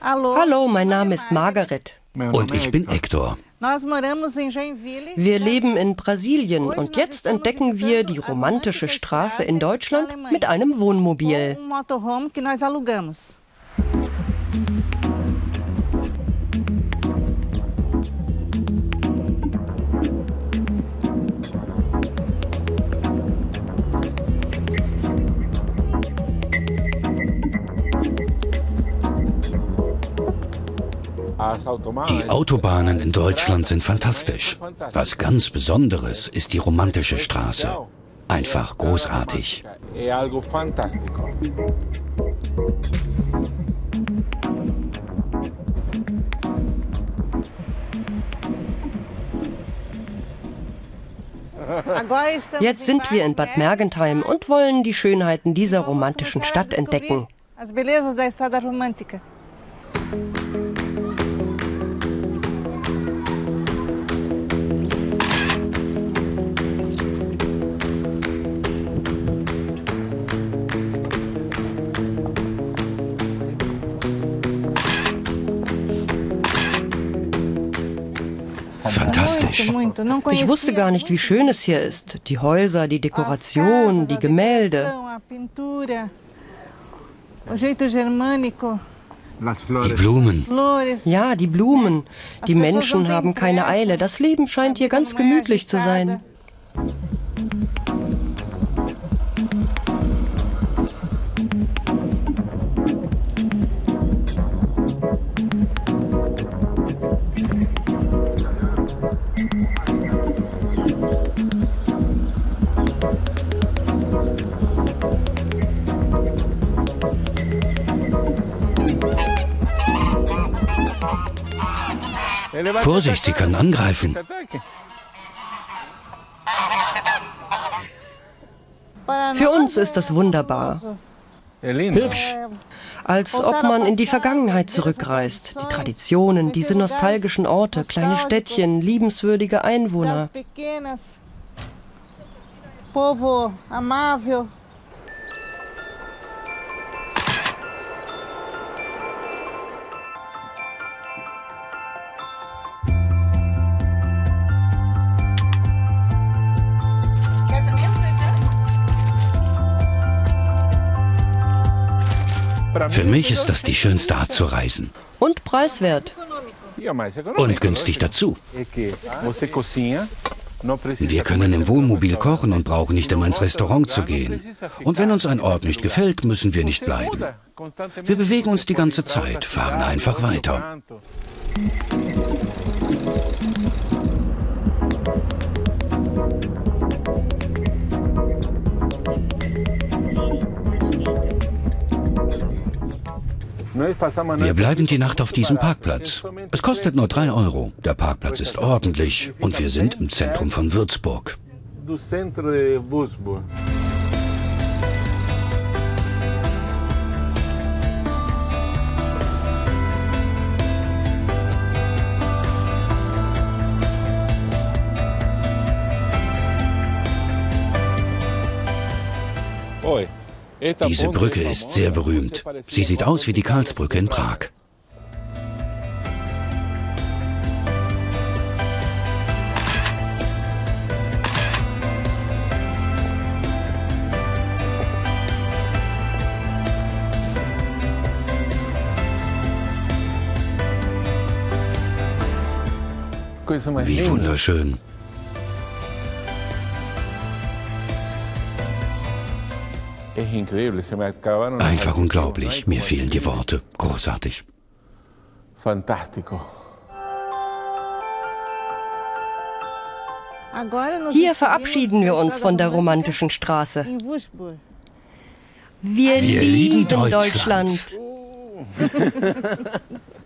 Hallo, mein Name ist Margaret. Und ich bin Hector. Wir leben in Brasilien und jetzt entdecken wir die romantische Straße in Deutschland mit einem Wohnmobil. Die Autobahnen in Deutschland sind fantastisch. Was ganz Besonderes ist die romantische Straße. Einfach großartig. Jetzt sind wir in Bad Mergentheim und wollen die Schönheiten dieser romantischen Stadt entdecken. Fantastisch. Ich wusste gar nicht, wie schön es hier ist. Die Häuser, die Dekoration, die Gemälde. Die Blumen. Ja, die Blumen. Die Menschen haben keine Eile. Das Leben scheint hier ganz gemütlich zu sein. Vorsicht, sie können angreifen. Für uns ist das wunderbar. Hübsch. Als ob man in die Vergangenheit zurückreist. Die Traditionen, diese nostalgischen Orte, kleine Städtchen, liebenswürdige Einwohner. Povo amável. Für mich ist das die schönste Art zu reisen. Und preiswert. Und günstig dazu. Wir können im Wohnmobil kochen und brauchen nicht immer ins Restaurant zu gehen. Und wenn uns ein Ort nicht gefällt, müssen wir nicht bleiben. Wir bewegen uns die ganze Zeit, fahren einfach weiter. Wir bleiben die Nacht auf diesem Parkplatz. Es kostet nur drei Euro. Der Parkplatz ist ordentlich und wir sind im Zentrum von Würzburg. Diese Brücke ist sehr berühmt. Sie sieht aus wie die Karlsbrücke in Prag. Wie wunderschön. Einfach unglaublich. Mir fehlen die Worte. Großartig. Hier verabschieden wir uns von der romantischen Straße. Wir, Wir lieben lieben Deutschland. Deutschland.